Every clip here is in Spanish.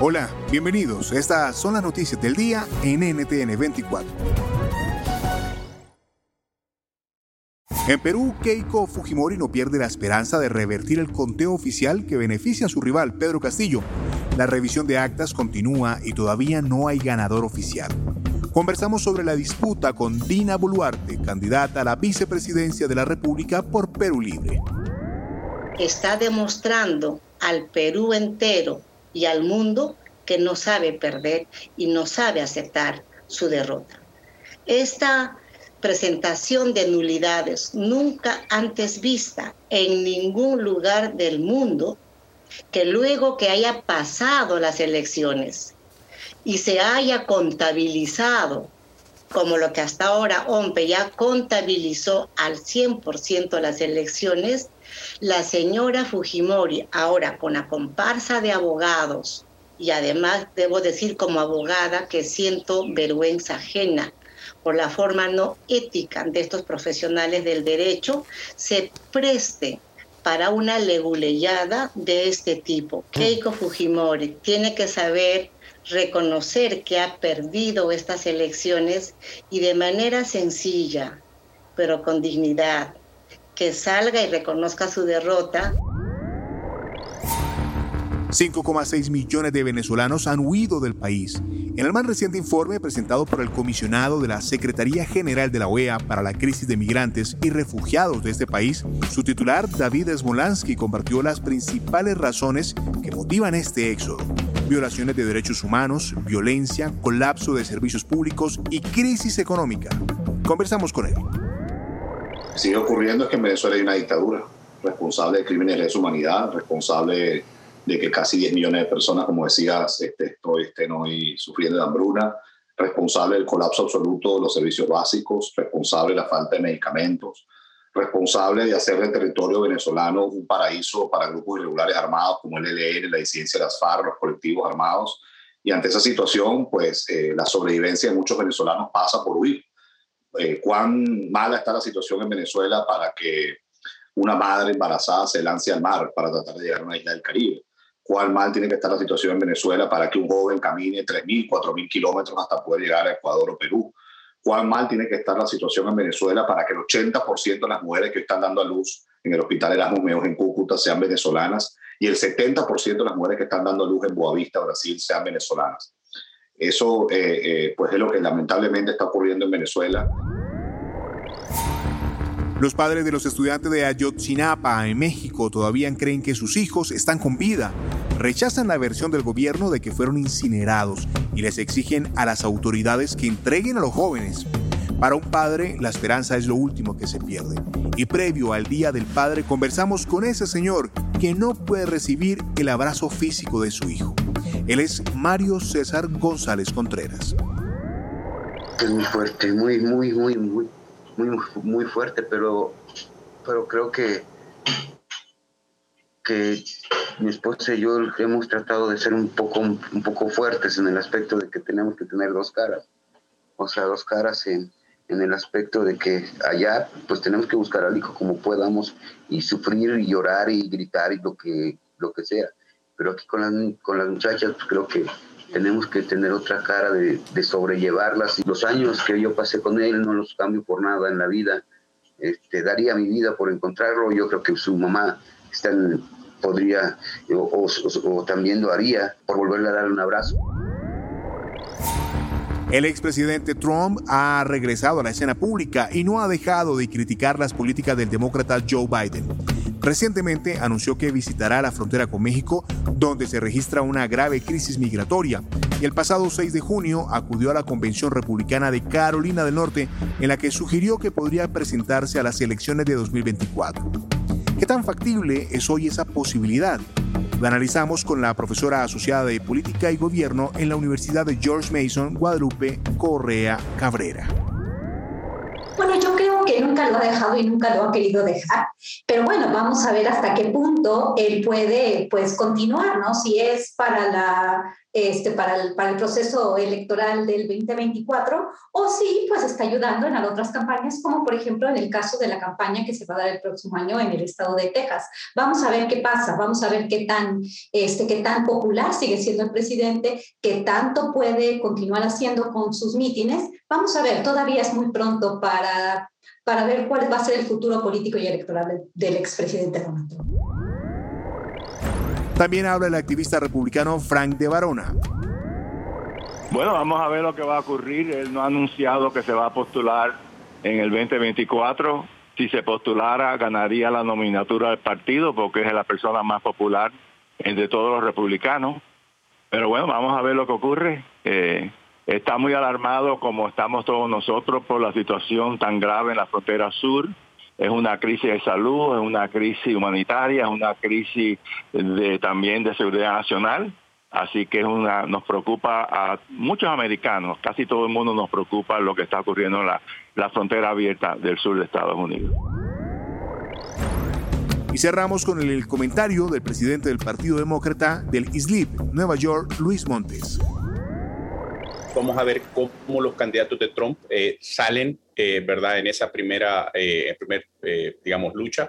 Hola, bienvenidos. Estas son las noticias del día en NTN 24. En Perú, Keiko Fujimori no pierde la esperanza de revertir el conteo oficial que beneficia a su rival, Pedro Castillo. La revisión de actas continúa y todavía no hay ganador oficial. Conversamos sobre la disputa con Dina Boluarte, candidata a la vicepresidencia de la República por Perú Libre. Está demostrando al Perú entero y al mundo que no sabe perder y no sabe aceptar su derrota. Esta presentación de nulidades nunca antes vista en ningún lugar del mundo, que luego que haya pasado las elecciones y se haya contabilizado como lo que hasta ahora OMPE ya contabilizó al 100% las elecciones, la señora Fujimori, ahora con la comparsa de abogados, y además debo decir como abogada que siento vergüenza ajena por la forma no ética de estos profesionales del derecho, se preste para una leguleyada de este tipo. Keiko Fujimori tiene que saber reconocer que ha perdido estas elecciones y de manera sencilla, pero con dignidad, que salga y reconozca su derrota. 5,6 millones de venezolanos han huido del país. En el más reciente informe presentado por el comisionado de la Secretaría General de la OEA para la crisis de migrantes y refugiados de este país, su titular David Smolansky compartió las principales razones que motivan este éxodo. Violaciones de derechos humanos, violencia, colapso de servicios públicos y crisis económica. Conversamos con él sigue ocurriendo es que en Venezuela hay una dictadura responsable de crímenes de lesa humanidad, responsable de que casi 10 millones de personas, como decías, este, estén hoy sufriendo de hambruna, responsable del colapso absoluto de los servicios básicos, responsable de la falta de medicamentos, responsable de hacer del territorio venezolano un paraíso para grupos irregulares armados como el ELN, la disidencia de las FARC, los colectivos armados. Y ante esa situación, pues eh, la sobrevivencia de muchos venezolanos pasa por huir eh, cuán mala está la situación en Venezuela para que una madre embarazada se lance al mar para tratar de llegar a una isla del Caribe. Cuán mal tiene que estar la situación en Venezuela para que un joven camine 3.000, 4.000 kilómetros hasta poder llegar a Ecuador o Perú. Cuán mal tiene que estar la situación en Venezuela para que el 80% de las mujeres que están dando a luz en el Hospital Erasmus Meos en Cúcuta sean venezolanas y el 70% de las mujeres que están dando a luz en Boavista, Brasil, sean venezolanas. Eso eh, eh, pues es lo que lamentablemente está ocurriendo en Venezuela. Los padres de los estudiantes de Ayotzinapa en México todavía creen que sus hijos están con vida. Rechazan la versión del gobierno de que fueron incinerados y les exigen a las autoridades que entreguen a los jóvenes. Para un padre, la esperanza es lo último que se pierde. Y previo al Día del Padre conversamos con ese señor que no puede recibir el abrazo físico de su hijo. Él es Mario César González Contreras. Es muy fuerte, muy, muy, muy, muy, muy, muy fuerte, pero, pero creo que, que mi esposa y yo hemos tratado de ser un poco, un poco fuertes en el aspecto de que tenemos que tener dos caras. O sea, dos caras en, en el aspecto de que allá pues tenemos que buscar al hijo como podamos y sufrir y llorar y gritar y lo que, lo que sea pero aquí con las, con las muchachas pues creo que tenemos que tener otra cara de, sobrellevarlas. Los años que yo pasé con él no los cambio por nada en la vida. Este, daría mi vida por encontrarlo. Yo creo que su mamá está podría o, o también lo haría por volverle a dar un abrazo. El expresidente Trump ha regresado a la escena pública y no ha dejado de criticar las políticas del demócrata Joe Biden. Recientemente anunció que visitará la frontera con México, donde se registra una grave crisis migratoria, y el pasado 6 de junio acudió a la Convención Republicana de Carolina del Norte, en la que sugirió que podría presentarse a las elecciones de 2024. ¿Qué tan factible es hoy esa posibilidad? Lo analizamos con la profesora asociada de Política y Gobierno en la Universidad de George Mason, Guadalupe Correa Cabrera. Bueno, yo creo que nunca lo ha dejado y nunca lo ha querido dejar, pero bueno, vamos a ver hasta qué punto él puede pues continuar, ¿no? Si es para la este, para, el, para el proceso electoral del 2024, o si pues está ayudando en otras campañas, como por ejemplo en el caso de la campaña que se va a dar el próximo año en el estado de Texas. Vamos a ver qué pasa, vamos a ver qué tan, este, qué tan popular sigue siendo el presidente, qué tanto puede continuar haciendo con sus mítines. Vamos a ver, todavía es muy pronto para, para ver cuál va a ser el futuro político y electoral del, del expresidente Donald Trump. También habla el activista republicano Frank de Barona. Bueno, vamos a ver lo que va a ocurrir. Él no ha anunciado que se va a postular en el 2024. Si se postulara, ganaría la nominatura del partido porque es la persona más popular entre todos los republicanos. Pero bueno, vamos a ver lo que ocurre. Eh, está muy alarmado como estamos todos nosotros por la situación tan grave en la frontera sur es una crisis de salud, es una crisis humanitaria, es una crisis de, también de seguridad nacional. Así que nos preocupa a muchos americanos, casi todo el mundo nos preocupa lo que está ocurriendo en la, la frontera abierta del sur de Estados Unidos. Y cerramos con el comentario del presidente del Partido Demócrata del ISLIP, Nueva York, Luis Montes. Vamos a ver cómo los candidatos de Trump eh, salen, eh, ¿verdad?, en esa primera, eh, primer, digamos, lucha.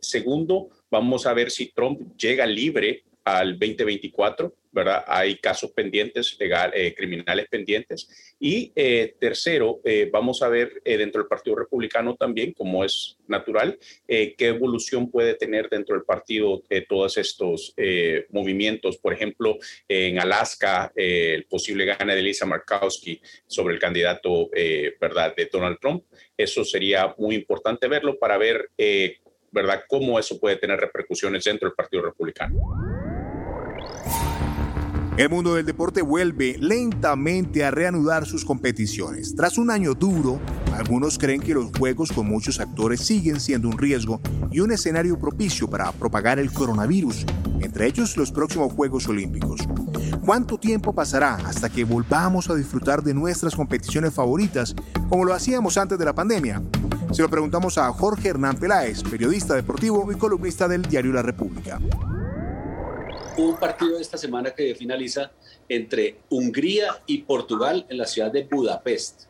Segundo, vamos a ver si Trump llega libre al 2024, ¿verdad? Hay casos pendientes, legal, eh, criminales pendientes. Y eh, tercero, eh, vamos a ver dentro del Partido Republicano también, como es natural, qué evolución puede tener dentro del partido todos estos movimientos. Por ejemplo, en Alaska, el posible gana de Lisa Markowski sobre el candidato, ¿verdad?, de Donald Trump. Eso sería muy importante verlo para ver, ¿verdad?, cómo eso puede tener repercusiones dentro del Partido Republicano. El mundo del deporte vuelve lentamente a reanudar sus competiciones. Tras un año duro, algunos creen que los juegos con muchos actores siguen siendo un riesgo y un escenario propicio para propagar el coronavirus, entre ellos los próximos Juegos Olímpicos. ¿Cuánto tiempo pasará hasta que volvamos a disfrutar de nuestras competiciones favoritas como lo hacíamos antes de la pandemia? Se lo preguntamos a Jorge Hernán Peláez, periodista deportivo y columnista del diario La República un partido esta semana que finaliza entre Hungría y Portugal en la ciudad de Budapest.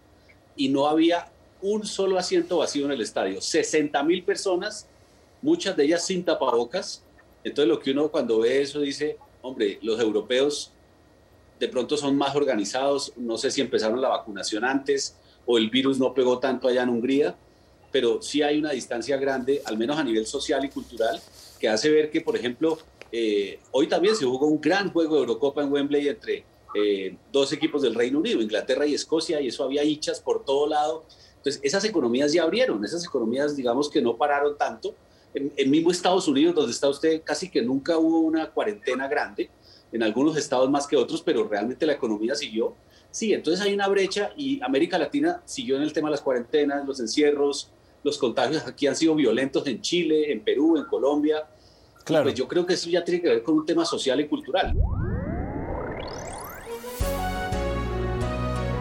Y no había un solo asiento vacío en el estadio. 60 mil personas, muchas de ellas sin tapabocas. Entonces lo que uno cuando ve eso dice, hombre, los europeos de pronto son más organizados. No sé si empezaron la vacunación antes o el virus no pegó tanto allá en Hungría, pero sí hay una distancia grande, al menos a nivel social y cultural, que hace ver que, por ejemplo, eh, hoy también se jugó un gran juego de Eurocopa en Wembley entre eh, dos equipos del Reino Unido, Inglaterra y Escocia, y eso había hinchas por todo lado. Entonces, esas economías ya abrieron, esas economías, digamos que no pararon tanto. En, en mismo Estados Unidos, donde está usted, casi que nunca hubo una cuarentena grande, en algunos estados más que otros, pero realmente la economía siguió. Sí, entonces hay una brecha y América Latina siguió en el tema de las cuarentenas, los encierros, los contagios aquí han sido violentos en Chile, en Perú, en Colombia. Pues yo creo que eso ya tiene que ver con un tema social y cultural.